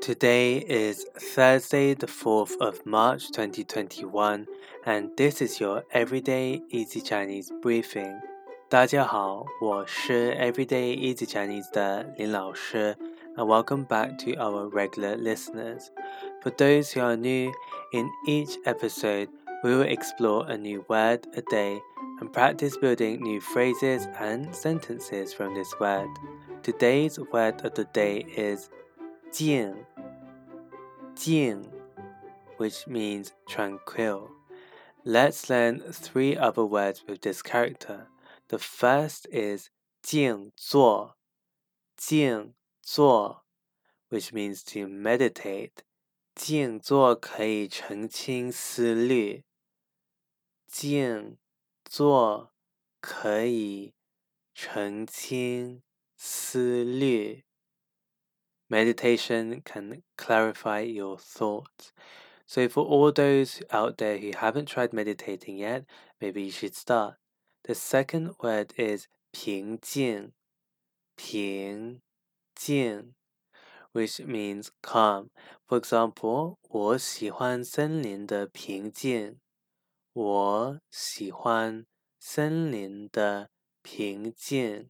Today is Thursday, the 4th of March 2021, and this is your Everyday Easy Chinese Briefing. 大家好，我是 Everyday Easy Chinese 的林老师，and welcome back to our regular listeners. For those who are new, in each episode, we will explore a new word a day and practice building new phrases and sentences from this word. Today's word of the day is 静 静 which means tranquil. Let's learn three other words with this character. The first is 静坐静坐 which means to meditate. 静坐可以澄清思虑。静坐可以澄清思虑。 Meditation can clarify your thoughts. So, for all those out there who haven't tried meditating yet, maybe you should start. The second word is 平静,平静, which means calm. For example, 我喜欢森林的平静。我喜欢森林的平静。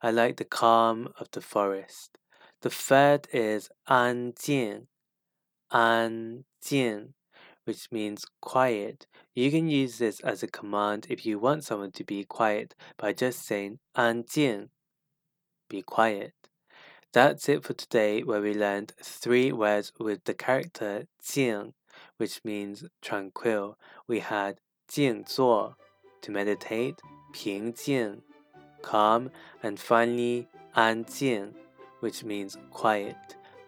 I like the calm of the forest. The third is 安静,安静, which means quiet. You can use this as a command if you want someone to be quiet by just saying 安静, be quiet. That's it for today, where we learned three words with the character 静, which means tranquil. We had 静坐 to meditate, 平静 calm, and finally 安静 which means quiet.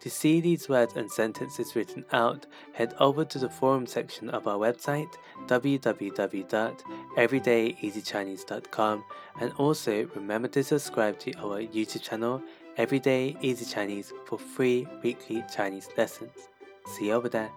To see these words and sentences written out, head over to the forum section of our website www.everydayeasychinese.com and also remember to subscribe to our YouTube channel Everyday Easy Chinese for free weekly Chinese lessons. See you over there.